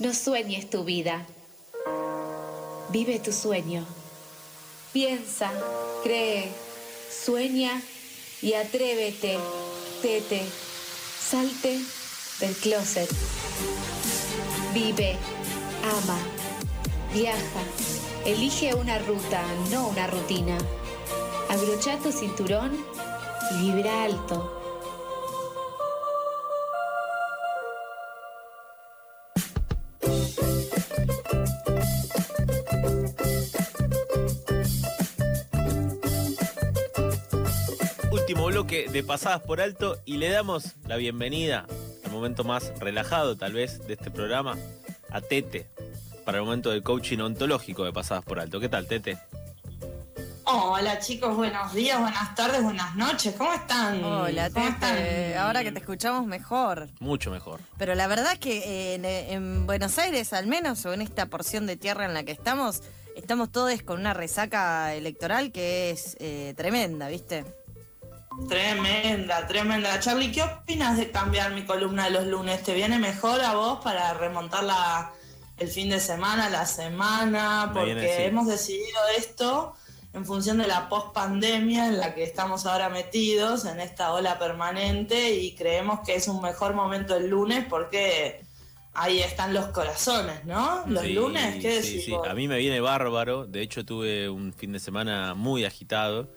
No sueñes tu vida. Vive tu sueño. Piensa, cree, sueña y atrévete, tete, salte del closet. Vive, ama, viaja, elige una ruta, no una rutina. Abrocha tu cinturón y vibra alto. De pasadas por alto y le damos la bienvenida al momento más relajado tal vez de este programa a Tete para el momento del coaching ontológico de pasadas por alto. ¿Qué tal, Tete? Hola chicos, buenos días, buenas tardes, buenas noches, ¿cómo están? Hola, ¿Cómo Tete. están? Ahora que te escuchamos mejor. Mucho mejor. Pero la verdad que eh, en, en Buenos Aires, al menos, o en esta porción de tierra en la que estamos, estamos todos con una resaca electoral que es eh, tremenda, ¿viste? Tremenda, tremenda. Charlie, ¿qué opinas de cambiar mi columna de los lunes? ¿Te viene mejor a vos para remontar la, el fin de semana, la semana? Porque sí. hemos decidido esto en función de la post-pandemia en la que estamos ahora metidos, en esta ola permanente, y creemos que es un mejor momento el lunes porque ahí están los corazones, ¿no? Los Sí, lunes, ¿qué sí, decís sí. vos? A mí me viene bárbaro. De hecho, tuve un fin de semana muy agitado.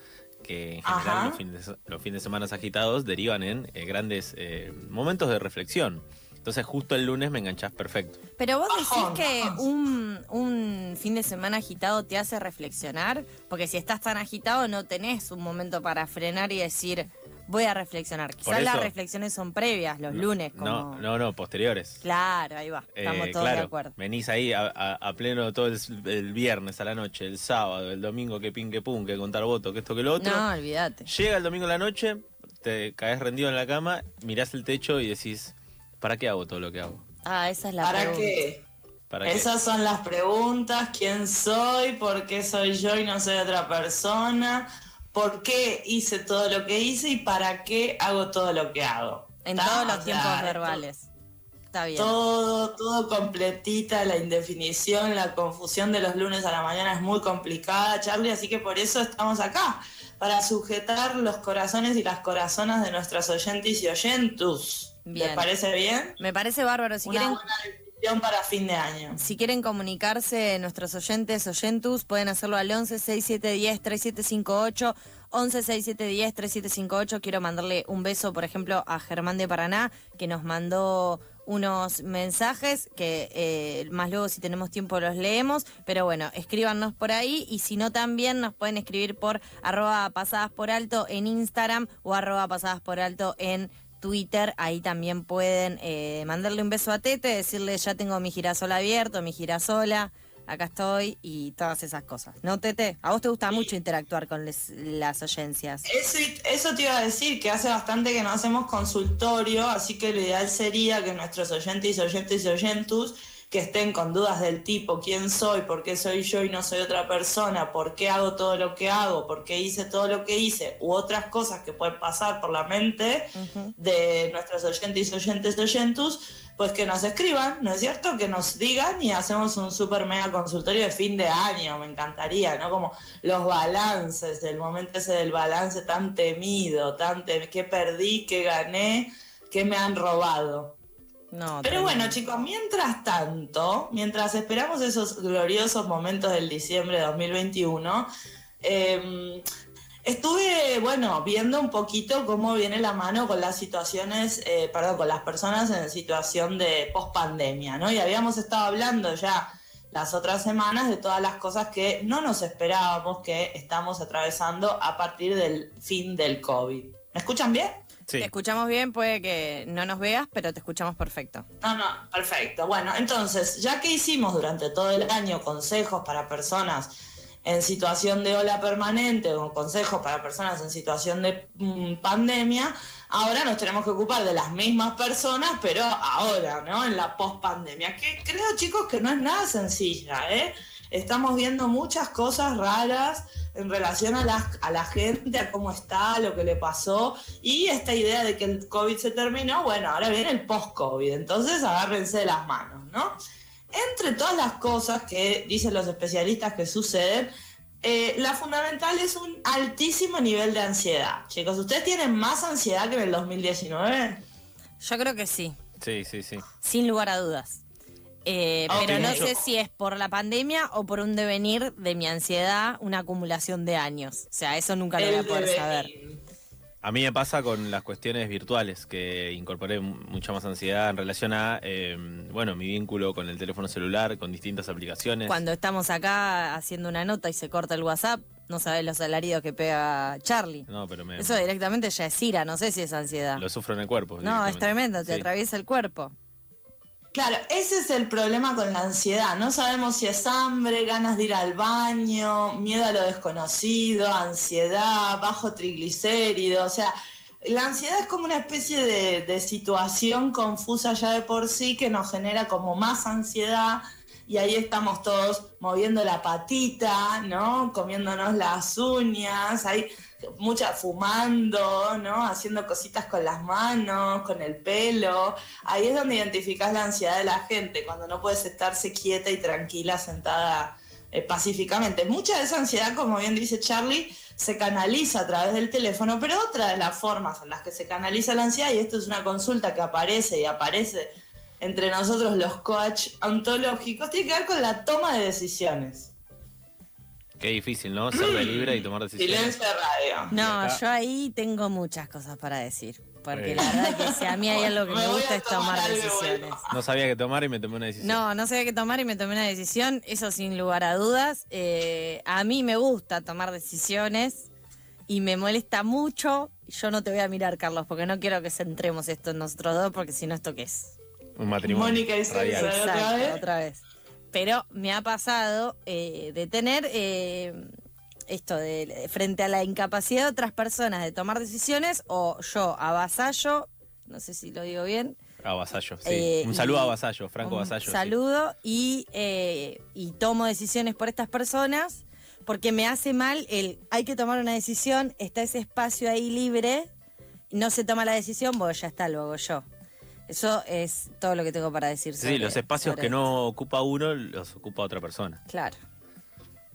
Que en general los fines, de, los fines de semana agitados derivan en eh, grandes eh, momentos de reflexión. Entonces, justo el lunes me enganchás perfecto. Pero vos decís que un, un fin de semana agitado te hace reflexionar, porque si estás tan agitado no tenés un momento para frenar y decir, voy a reflexionar. Quizás las reflexiones son previas, los lunes, como... No, no, no, posteriores. Claro, ahí va, estamos Eh, todos claro, de acuerdo. Venís ahí a, a- a pleno todo el, el viernes a la noche, el sábado, el domingo, que pin, que pum, que contar votos, que esto, que lo otro. No, olvídate. Llega el domingo a la noche, te caes rendido en la cama, mirás el techo y decís, ¿para qué hago todo lo que hago? Ah, esa es la ¿Para pregunta. qué? ¿Para qué? Esas son las preguntas. ¿Quién soy? ¿Por qué soy yo y no soy otra persona? ¿Por qué hice todo lo que hice y para qué hago todo lo que hago? En ¿Está? todos O los sea, tiempos verbales. Está bien. Todo, todo completita, la indefinición, la confusión de los lunes a la mañana es muy complicada, Charlie, así que por eso estamos acá, para sujetar los corazones y las corazonas de nuestras oyentes y oyentus. Bien. ¿Les parece bien? Me parece bárbaro. Si Una quieren, buena decisión para fin de año. si quieren comunicarse, nuestros oyentes, oyentus, pueden hacerlo al 11 6710 3758. 11 6710 3758. Quiero mandarle un beso, por ejemplo, a Germán de Paraná, que nos mandó unos mensajes que eh, más luego si tenemos tiempo los leemos, pero bueno, escríbanos por ahí y si no también nos pueden escribir por arroba pasadas por alto en Instagram o arroba pasadas por alto en Twitter, ahí también pueden eh, mandarle un beso a Tete, decirle ya tengo mi girasol abierto, mi girasola, acá estoy y todas esas cosas. ¿No, Tete? A vos te gusta mucho interactuar con les- las oyencias. Eso, eso te iba a decir, que hace bastante que no hacemos consultorio, así que lo ideal sería que nuestros oyentes y oyentes y oyentus que estén con dudas del tipo quién soy, por qué soy yo y no soy otra persona, por qué hago todo lo que hago, por qué hice todo lo que hice, u otras cosas que pueden pasar por la mente de nuestros oyentes y oyentes y oyentus, pues que nos escriban, ¿no es cierto? Que nos digan y hacemos un super mega consultorio de fin de año, me encantaría, ¿no? Como los balances, el momento ese del balance tan temido, tan tem que perdí, que gané, que me han robado. No, Pero bueno, chicos, mientras tanto, mientras esperamos esos gloriosos momentos del diciembre de 2021, eh, estuve, bueno, viendo un poquito cómo viene la mano con las situaciones, eh, perdón, con las personas en situación de post-pandemia, ¿no? Y habíamos estado hablando ya las otras semanas de todas las cosas que no nos esperábamos que estamos atravesando a partir del fin del COVID. ¿Me escuchan bien? Sí. Te escuchamos bien, puede que no nos veas, pero te escuchamos perfecto. No, no, perfecto. Bueno, entonces, ya que hicimos durante todo el año consejos para personas en situación de ola permanente o consejos para personas en situación de mm, pandemia, ahora nos tenemos que ocupar de las mismas personas, pero ahora, ¿no? En la post-pandemia, que creo, chicos, que no es nada sencilla, ¿eh? Estamos viendo muchas cosas raras en relación a la, a la gente, a cómo está, lo que le pasó, y esta idea de que el COVID se terminó, bueno, ahora viene el post-COVID, entonces agárrense de las manos, ¿no? entre todas las cosas que dicen los especialistas que suceden, eh, la fundamental es un altísimo nivel de ansiedad. Chicos, ¿ustedes tienen más ansiedad que en el 2019? Yo creo que sí, Sí, sí, sí. sin lugar a dudas. Eh, Ok. pero no Yo- sé si es por la pandemia o por un devenir de mi ansiedad, una acumulación de años. O sea, eso nunca lo voy a poder devenir. saber. A mí me pasa con las cuestiones virtuales, que incorporé mucha más ansiedad en relación a, eh, bueno, mi vínculo con el teléfono celular, con distintas aplicaciones. Cuando estamos acá haciendo una nota y se corta el WhatsApp, no sabes los alaridos que pega Charlie. No, pero me, Eso directamente ya es ira, no sé si es ansiedad. lo sufro en el cuerpo. No, es tremendo, te Sí. atraviesa el cuerpo. Claro, ese es el problema con la ansiedad. No sabemos si es hambre, ganas de ir al baño, miedo a lo desconocido, ansiedad, bajo triglicérido. O sea, la ansiedad es como una especie de, de situación confusa ya de por sí que nos genera como más ansiedad. Y ahí estamos todos moviendo la patita, ¿no? Comiéndonos las uñas, ahí mucha fumando, ¿no? Haciendo cositas con las manos, con el pelo. Ahí es donde identificás la ansiedad de la gente, cuando no puedes estarse quieta y tranquila sentada eh, pacíficamente. Mucha de esa ansiedad, como bien dice Charlie, se canaliza a través del teléfono, pero otra de las formas en las que se canaliza la ansiedad, y esto es una consulta que aparece y aparece entre nosotros los coach ontológicos, tiene que ver con la toma de decisiones. Qué difícil, ¿no? Ser de libre y tomar decisiones. Silencio de radio. No, yo ahí tengo muchas cosas para decir. Porque Eh. la verdad que si a mí hay algo que Me gusta a es tomar decisiones. No sabía qué tomar y me tomé una decisión. No, no sabía qué tomar y me tomé una decisión, eso sin lugar a dudas. Eh, a mí me gusta tomar decisiones y me molesta mucho. Yo no te voy a mirar, Carlos, porque no quiero que centremos esto en nosotros dos, porque si no, ¿esto qué es? Un matrimonio. Mónica y César. ¿Otra Exacto, vez? otra vez. Pero me ha pasado eh, de tener eh, esto de frente a la incapacidad de otras personas de tomar decisiones o yo avasallo, no sé si lo digo bien. A Vasallo, sí. eh, un saludo y- a Vasallo, Franco un Vasallo. sí. Saludo y, y tomo decisiones por estas personas porque me hace mal el hay que tomar una decisión, está ese espacio ahí libre, no se toma la decisión, bueno, ya está, lo hago yo. Eso es todo lo que tengo para decir. Sí, sobre- los espacios sobre que esto. no ocupa uno los ocupa otra persona. Claro.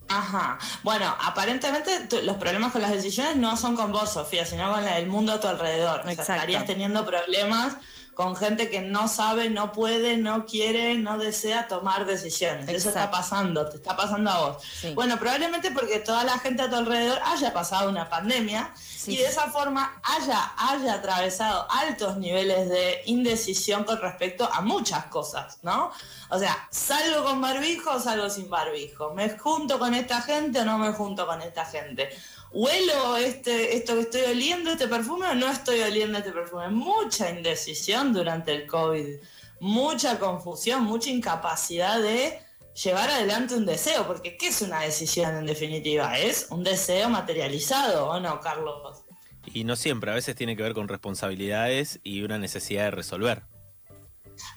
Ajá. Bueno, aparentemente tu- los problemas con las decisiones no son con vos, Sofía, sino con la- el mundo a tu alrededor. O sea, estarías teniendo problemas con gente que no sabe, no puede, no quiere, no desea tomar decisiones. Eso está Exacto. pasando, te está pasando a vos. Sí. Bueno, probablemente porque toda la gente a tu alrededor haya pasado una pandemia Sí. y de esa forma haya, haya atravesado altos niveles de indecisión con respecto a muchas cosas, ¿no? O sea, ¿salgo con barbijo o salgo sin barbijo? ¿Me junto con esta gente o no me junto con esta gente? ¿Huelo este, esto que estoy oliendo, este perfume o no estoy oliendo este perfume? Mucha indecisión durante el COVID, mucha confusión, mucha incapacidad de llevar adelante un deseo, porque ¿qué es una decisión en definitiva? Es un deseo materializado, ¿o no, Carlos? Y no siempre, a veces tiene que ver con responsabilidades y una necesidad de resolver.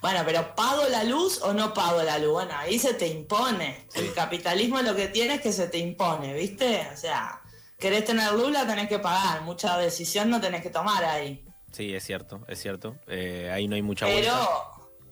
Bueno, pero ¿pago la luz o no pago la luz? Bueno, ahí se te impone. Sí. El capitalismo lo que tiene es que se te impone, ¿viste? O sea, querés tener luz, la tenés que pagar. Mucha decisión no tenés que tomar ahí. Sí, es cierto, es cierto. Eh, ahí no hay mucha Pero, vuelta.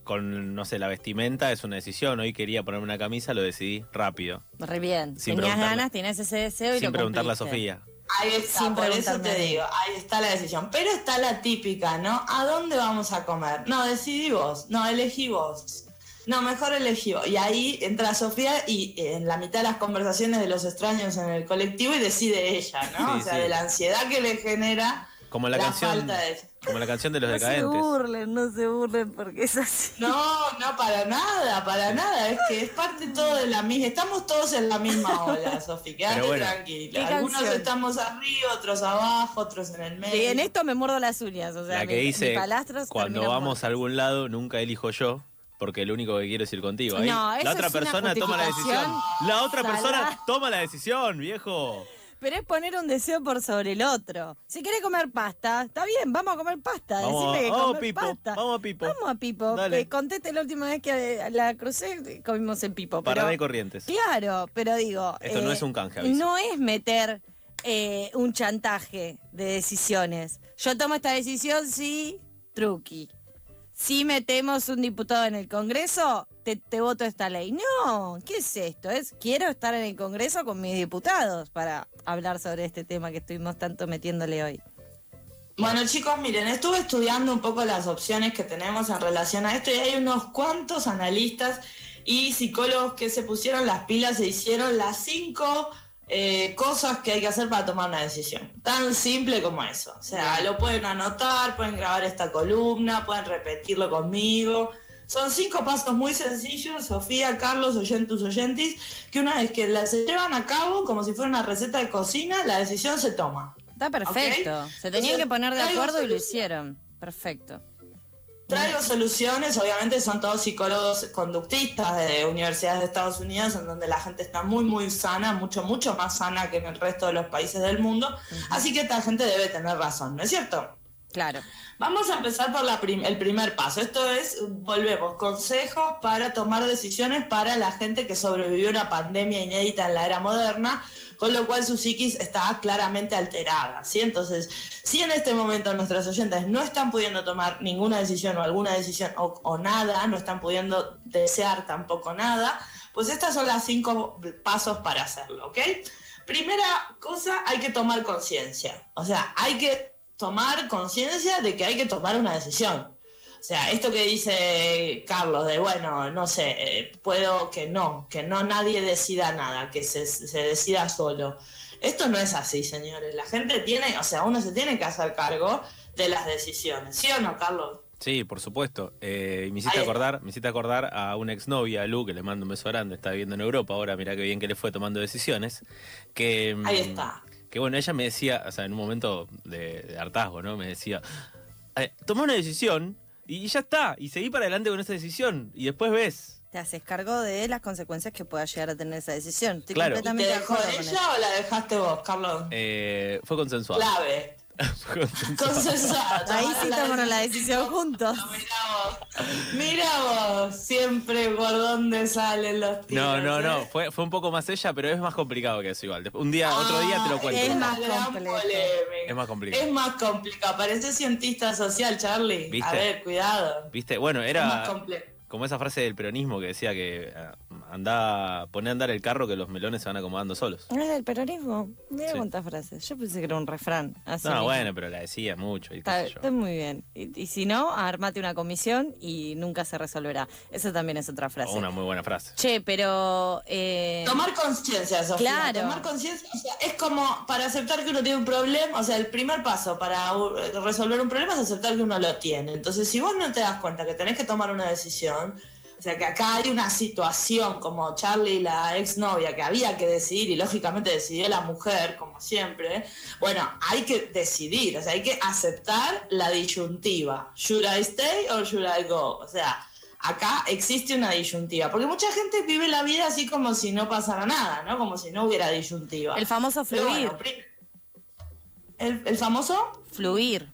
Con, no sé, la vestimenta es una decisión. Hoy quería ponerme una camisa, lo decidí rápido. Re bien. Sin Tenías ganas, tenías ese deseo y Sin lo preguntarle a. Sofía. ahí está, Sin por eso te digo, ahí está la decisión. Pero está la típica, ¿no? ¿A dónde vamos a comer? No, decidí vos. No, elegí vos. No, mejor elegí vos. Y ahí entra Sofía y en la mitad de las conversaciones de los extraños en el colectivo y decide ella, ¿no? Sí, o sea, sí. de la ansiedad que le genera Como la, la canción. falta de... Como la canción de los No se decadentes. burlen, no se burlen porque es así. No, no, para nada, para nada. Es que es parte todo de la misma. Estamos todos en la misma ola, Sofi. Quédate Pero bueno. tranquila. ¿Qué Algunos canción? estamos arriba, otros abajo, otros en el medio. Y en esto me muerdo las uñas, o sea, La que mi- dice, mi cuando vamos a algún lado, nunca elijo yo, porque lo único que quiero es ir contigo. Ahí, No, la otra es una persona toma la decisión. La otra persona toma la decisión, viejo. Pero es poner un deseo por sobre el otro. Si querés comer pasta, está bien, vamos a comer pasta. Vamos, Decirle que vamos, comer Pipo, pasta. vamos, Pipo. Vamos a Pipo. Dale. Que conteste la última vez que la crucé, comimos en Pipo. Pero- y Corrientes. Claro, pero digo. Esto no es un canje, aviso. No es meter eh, un chantaje de decisiones. Yo tomo esta decisión, sí, truqui. Si metemos un diputado en el Congreso, te, te voto esta ley. No, ¿qué es esto? Es quiero estar en el Congreso con mis diputados para hablar sobre este tema que estuvimos tanto metiéndole hoy. Bueno chicos, miren, estuve estudiando un poco las opciones que tenemos en relación a esto y hay unos cuantos analistas y psicólogos que se pusieron las pilas e hicieron las cinco eh, cosas que hay que hacer para tomar una decisión. Tan simple como eso. O sea, lo pueden anotar, pueden grabar esta columna, pueden repetirlo conmigo. Son cinco pasos muy sencillos, Sofía, Carlos, oyentus, oyentis, que una vez que las llevan a cabo, como si fuera una receta de cocina, la decisión se toma. Está perfecto. Se tenían Entonces, que poner de acuerdo y lo hicieron. Perfecto. Traigo soluciones, obviamente son todos psicólogos conductistas de universidades de Estados Unidos, en donde la gente está muy, muy sana, mucho, mucho más sana que en el resto de los países del mundo. Así que esta gente debe tener razón, ¿no es cierto? Claro. Vamos a empezar por la prim- el primer paso. Esto es, volvemos, consejos para tomar decisiones para la gente que sobrevivió a una pandemia inédita en la era moderna, con lo cual su psiquis está claramente alterada. ¿sí? Entonces, si en este momento nuestros oyentes no están pudiendo tomar ninguna decisión o alguna decisión o, o nada, no están pudiendo desear tampoco nada, pues estas son las cinco pasos para hacerlo, ¿ok? Primera cosa, hay que tomar conciencia. O sea, hay que tomar conciencia de que hay que tomar una decisión. O sea, esto que dice Carlos, de bueno, no sé, eh, puedo que no, que no nadie decida nada, que se, se decida solo. Esto no es así, señores. La gente tiene, o sea, uno se tiene que hacer cargo de las decisiones. ¿Sí o no, Carlos? Sí, por supuesto. Eh, y me hiciste acordar, me hiciste acordar a una exnovia, a Lu, que le mando un beso grande, está viviendo en Europa ahora, mirá qué bien que le fue tomando decisiones. Que, mm, Ahí está. Que bueno, ella me decía, o sea, en un momento de, de hartazgo, ¿no? Me decía, eh, tomá una decisión y ya está, y seguí para adelante con esa decisión, y después ves. Te haces cargo de las consecuencias que pueda llegar a tener esa decisión. Estoy Claro. ¿Y ¿Te de dejó eso. ella o la dejaste vos, Carlos? Eh, fue consensuado. Clave. Fue consensuado. Ahí sí tomaron la decisión juntos. Mira vos, mira vos, siempre por dónde salen los tiros. No, no, no, ¿eh? fue, fue un poco más ella, pero es más complicado que eso igual. Un día, otro día te lo Ah, cuento. es más polémica. Es más complicado. Es más complicado. Parece cientista social, Charlie. ¿Viste? A ver, cuidado. ¿Viste? Bueno, Es era más como esa frase del peronismo que decía que eh, anda, pone a andar el carro que los melones se van acomodando solos. ¿No es del peronismo? Mira Sí. cuántas frases. Yo pensé que era un refrán. Así No, mismo. bueno, pero la decía mucho y qué Está, sé yo. está muy bien. Y, y si no, armate una comisión y nunca se resolverá. Esa también es otra frase. Una muy buena frase. Che, pero... eh, Tomar conciencia, Sofía. Claro. Tomar conciencia o sea, es como para aceptar que uno tiene un problema. O sea, el primer paso para uh, resolver un problema es aceptar que uno lo tiene. Entonces, si vos no te das cuenta que tenés que tomar una decisión, sea, que acá hay una situación como Charlie, la exnovia, que había que decidir y lógicamente decidió la mujer, como siempre. Bueno, hay que decidir, o sea, hay que aceptar la disyuntiva. Should I stay or should I go? O sea, acá existe una disyuntiva, porque mucha gente vive la vida así como si no pasara nada, ¿no? Como si no hubiera disyuntiva. el famoso fluir. bueno, pri- el, el famoso Fluir.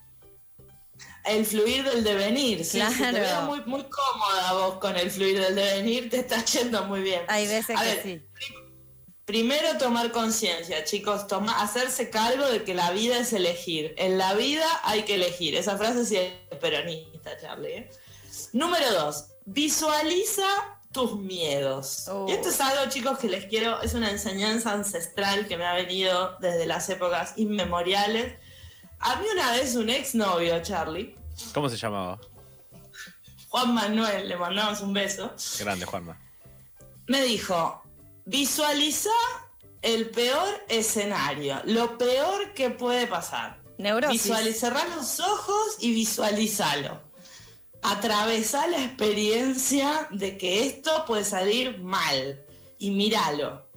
El fluir del devenir. Sí, sí, te Claro. veo muy, muy cómoda vos con el fluir del devenir, te está yendo muy bien. Hay veces A que ver, sí. Primero tomar conciencia, chicos, toma, hacerse cargo de que la vida es elegir. En la vida hay que elegir. Esa frase sí es peronista, Charlie. ¿eh? Número dos, visualiza tus miedos. Oh. Y esto es algo, chicos, que les quiero, es una enseñanza ancestral que me ha venido desde las épocas inmemoriales. A mí una vez un exnovio, Charlie, ¿Cómo se llamaba? Juan Manuel, le mandamos un beso, Grande, Juanma. me dijo, visualiza el peor escenario, lo peor que puede pasar. Neurosis. Visualiza, cerrá los ojos y visualizalo. Atravesá la experiencia de que esto puede salir mal y míralo.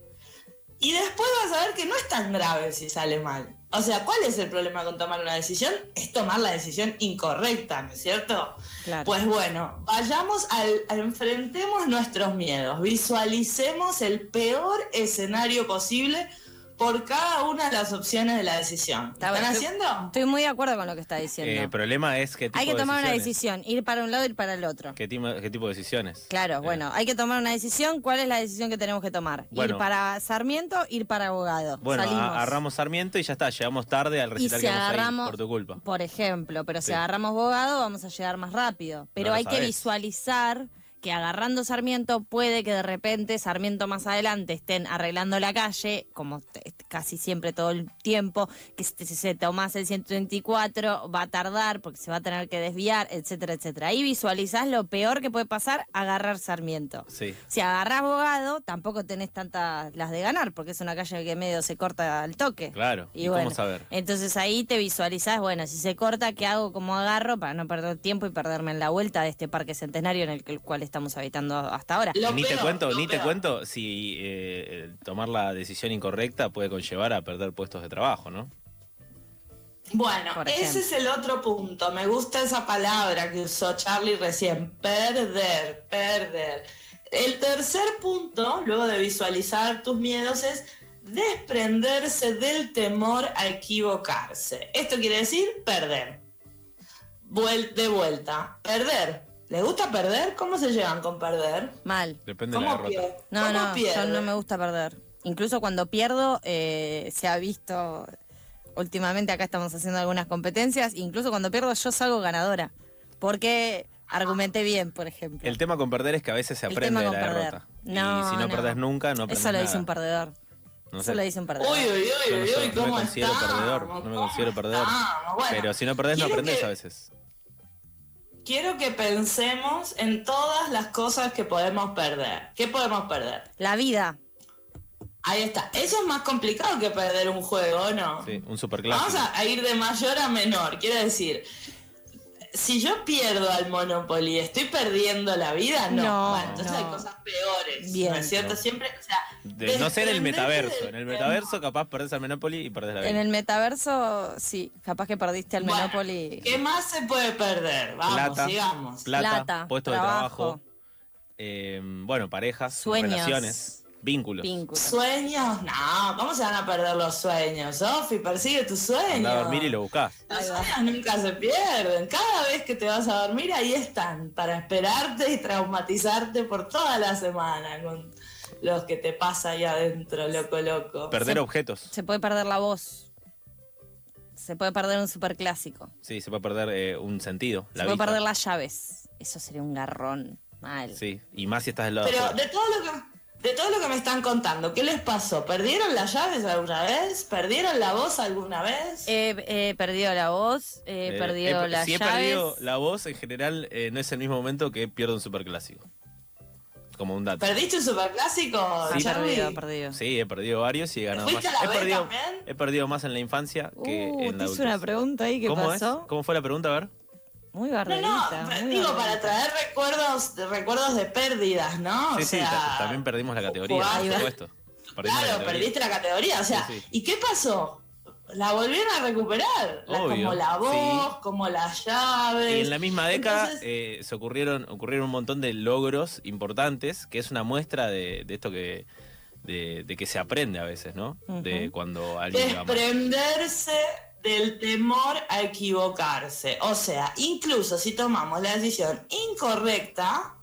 Y después vas a ver que no es tan grave si sale mal. O sea, ¿cuál es el problema con tomar una decisión? Es tomar la decisión incorrecta, ¿no es cierto? Claro. Pues bueno, vayamos al, al- enfrentemos nuestros miedos, visualicemos el peor escenario posible por cada una de las opciones de la decisión. Está ¿Están bueno, haciendo? Estoy muy de acuerdo con lo que está diciendo. Eh, El problema es tipo hay que de tomar una decisión, ir para un lado y ir para el otro. ¿Qué, tipo- qué tipo de decisiones? Claro, Eh, bueno, hay que tomar una decisión. ¿Cuál es la decisión que tenemos que tomar? Bueno. ir para Sarmiento, ir para abogado. Bueno, Salimos. a- agarramos Sarmiento y ya está, llegamos tarde al y recital si que agarramos, por tu culpa. por ejemplo, pero si agarramos abogado vamos a llegar más rápido. Pero hay que visualizar que agarrando Sarmiento puede que de repente Sarmiento más adelante estén arreglando la calle, como casi siempre todo el tiempo, que si se tomás el 124 va a tardar porque se va a tener que desviar, etcétera, etcétera. Ahí visualizás lo peor que puede pasar, agarrar Sarmiento. Sí. Si agarrás abogado, tampoco tenés tantas las de ganar, porque es una calle que medio se corta al toque. Claro. ¿Y cómo saber? Entonces ahí te visualizás, bueno, si se corta, ¿qué hago? ¿Cómo agarro? Para no perder tiempo y perderme en la vuelta de este parque centenario en el, que- el cual estamos habitando hasta ahora. Lo ni te cuento, ni te cuento si eh, tomar la decisión incorrecta puede conllevar a perder puestos de trabajo, ¿no? Bueno, ese es el otro punto. Me gusta esa palabra que usó Charlie recién. Perder, perder. El tercer punto, luego de visualizar tus miedos, es desprenderse del temor a equivocarse. Esto quiere decir perder. Vuel- de vuelta. Perder. ¿Les gusta perder? ¿Cómo se llevan con perder? Mal. Depende de la ¿Cómo derrota. No, ¿Cómo no, yo no me gusta perder. Incluso cuando pierdo, eh, se ha visto, últimamente acá estamos haciendo algunas competencias, incluso cuando pierdo yo salgo ganadora. Porque argumenté bien, por ejemplo. El tema con perder es que a veces se aprende de la perder. derrota. No, y si no, no. perdés nunca, no aprendes Eso lo dice un perdedor. No Eso sé. lo dice un perdedor. Uy, uy, uy, no uy, soy- uy, no me ¿cómo considero estamos? perdedor, no me ¿Cómo considero perdedor. Bueno, Pero si no perdés, no quiero aprendes que- a veces. Quiero que pensemos en todas las cosas que podemos perder. ¿Qué podemos perder? La vida. Ahí está. Eso es más complicado que perder un juego, ¿no? Sí, un superclásico. Vamos a, a ir de mayor a menor. Quiero decir, si yo pierdo al Monopoly, ¿estoy perdiendo la vida? No. No, Bueno, entonces no. hay cosas peores. Bien. ¿No es cierto? No. Siempre, o sea, De- no sé en el metaverso. En el metaverso capaz perdés al Monopoly y perdés la vida. En el metaverso, sí, capaz que perdiste al Bueno, Monopoly. ¿Qué más se puede perder? Vamos, plata, sigamos. plata, Plata, puesto trabajo. de trabajo, eh, bueno, parejas, Sueños. relaciones, vínculos. Vínculo. ¿Sueños? No, ¿cómo se van a perder los sueños? Sofi, persigue tus sueños. A dormir y lo buscás. Los sueños nunca se pierden. Cada vez que te vas a dormir, ahí están, para esperarte y traumatizarte por toda la semana con los que te pasa ahí adentro, loco, loco. Perder Se- objetos. Se puede perder la voz. Se puede perder un superclásico. Sí, se puede perder eh, un sentido. Se La puede vista. perder las llaves. Eso sería un garrón. Mal. Sí, y más si estás del lado Pero de todo lo que... De todo lo que me están contando, ¿qué les pasó? ¿Perdieron las llaves alguna vez? ¿Perdieron la voz alguna vez? He, he perdido la voz, he Eh, perdido he- las si he llaves. perdido la voz, en general eh, no es el mismo momento que pierdo un superclásico. Como un dato. ¿Perdiste un superclásico, Sí, Charlie? perdido, perdido. Sí, he perdido varios y he ganado más. ¿Fuiste a la He perdido, también? he perdido más en la infancia que Uh, en la te hice adultez. una pregunta ahí, ¿qué ¿Cómo pasó? es? ¿Cómo fue la pregunta? A ver. Muy No, bardita. no, digo, para traer recuerdos, de- recuerdos de pérdidas, ¿no? sí, o sí, sea, también perdimos la categoría, por supuesto. Perdimos la Claro, categoría. perdiste la categoría, o sea, Sí, sí. ¿y qué pasó? La volvieron a recuperar, La- Obvio, como la voz, sí. como las llaves. Y en la misma década Entonces, eh, se ocurrieron, ocurrieron un montón de logros importantes, que es una muestra de, de esto que de, de que se aprende a veces, ¿no? De cuando alguien desprenderse del temor a equivocarse. O sea, incluso si tomamos la decisión incorrecta,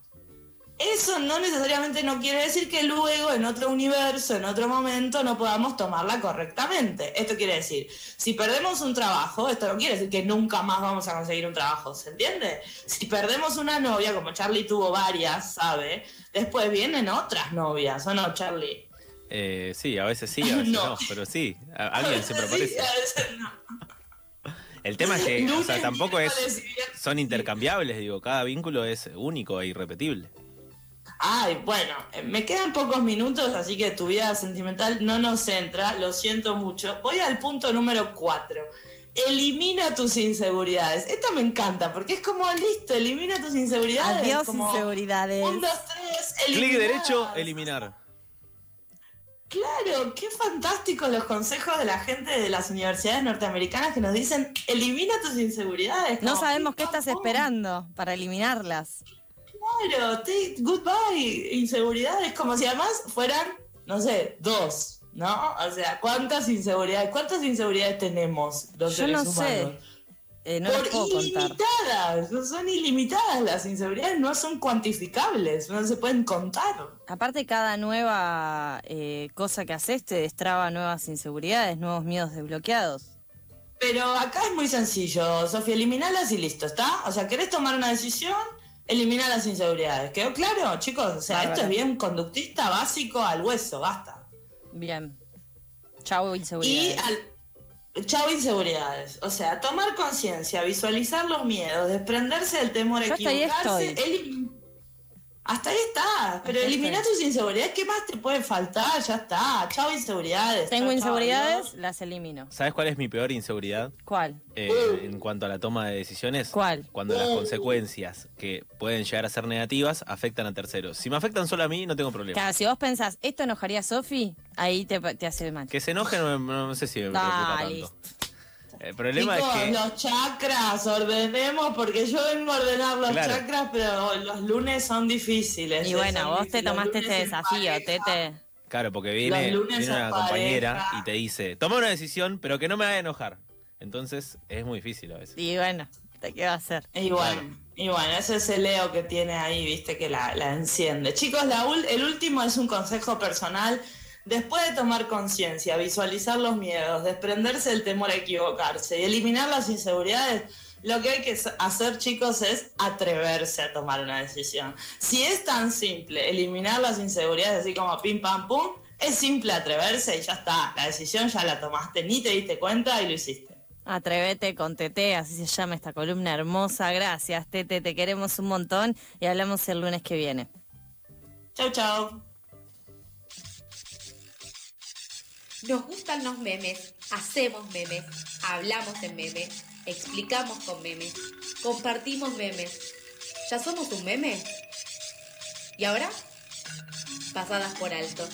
eso no necesariamente no quiere decir que luego en otro universo, en otro momento, no podamos tomarla correctamente. Esto quiere decir, si perdemos un trabajo, esto no quiere decir que nunca más vamos a conseguir un trabajo, ¿se entiende? Si perdemos una novia, como Charlie tuvo varias, ¿sabe? Después vienen otras novias, ¿o no, Charlie? Eh, sí, a veces sí, a veces no, No. pero sí, a- alguien siempre Sí, aparece. a veces no. El tema es que, o sea, tampoco es, son intercambiables, digo, cada vínculo es único e irrepetible. Ay, bueno, eh, me quedan pocos minutos, así que tu vida sentimental no nos entra, lo siento mucho. Voy al punto número 4. Elimina tus inseguridades. Esta me encanta, porque es como, listo, elimina tus inseguridades. Adiós, como, inseguridades. Un, dos, tres, Clic eliminadas. derecho, eliminar. Claro, qué fantástico los consejos de la gente de las universidades norteamericanas que nos dicen, elimina tus inseguridades. No sabemos qué estás esperando para eliminarlas. Claro, take goodbye, inseguridades, como si además fueran, no sé, dos, ¿no? O sea, ¿cuántas inseguridades, cuántas inseguridades tenemos los Yo seres no sé. Eh, no Por puedo ilimitadas, son ilimitadas las inseguridades, no son cuantificables, no se pueden contar. Aparte, cada nueva eh, cosa que haces te destraba nuevas inseguridades, nuevos miedos desbloqueados. Pero acá es muy sencillo, Sofía, eliminalas y listo, ¿está? O sea, ¿querés tomar una decisión? elimina las inseguridades. ¿Quedó claro, chicos? O sea, Bárbaro. esto es bien conductista, básico, al hueso, basta. Bien. Chau, Y inseguridad. al... Chau inseguridades. O sea, tomar conciencia, visualizar los miedos, desprenderse del temor a equivocarse. estoy. Hasta ahí está. Pero elimina tus inseguridades. ¿Qué más te puede faltar? Ya está. Chau inseguridades. Tengo Chau, inseguridades, las elimino. ¿Sabes cuál es mi peor inseguridad? ¿Cuál? eh, en cuanto a la toma de decisiones? ¿Cuál? Cuando las consecuencias que pueden llegar a ser negativas afectan a terceros. Si me afectan solo a mí, no tengo problema. Claro, si vos pensás, ¿esto enojaría a Sofi? Ahí te, te hace mal. Que se enoje no, sé si me Ah, preocupa listo. tanto. El problema Chicos, es que... los chakras, ordenemos, porque yo vengo a ordenar los Claro. chakras, pero los lunes son difíciles. Y eh, bueno, vos te tomaste este desafío. Tete. Claro, porque viene, viene una compañera pareja. y te dice, toma una decisión, pero que no me haga enojar. Entonces es muy difícil a veces. Y bueno, ¿te qué va a hacer? Y bueno, y bueno, ese es el Leo que tiene ahí, viste, que la, la enciende. Chicos, la ul- el último es un consejo personal. Después de tomar conciencia, visualizar los miedos, desprenderse del temor a equivocarse y eliminar las inseguridades, lo que hay que hacer, chicos, es atreverse a tomar una decisión. Si es tan simple eliminar las inseguridades así como pim pam pum, es simple atreverse y ya está. La decisión ya la tomaste, ni te diste cuenta y lo hiciste. Atrévete con Tete, así se llama esta columna hermosa. Gracias, Tete, te queremos un montón y hablamos el lunes que viene. Chau, chau. Nos gustan los memes, hacemos memes, hablamos en memes, explicamos con memes, compartimos memes. ¿Ya somos un meme? ¿Y ahora? Pasadas por alto.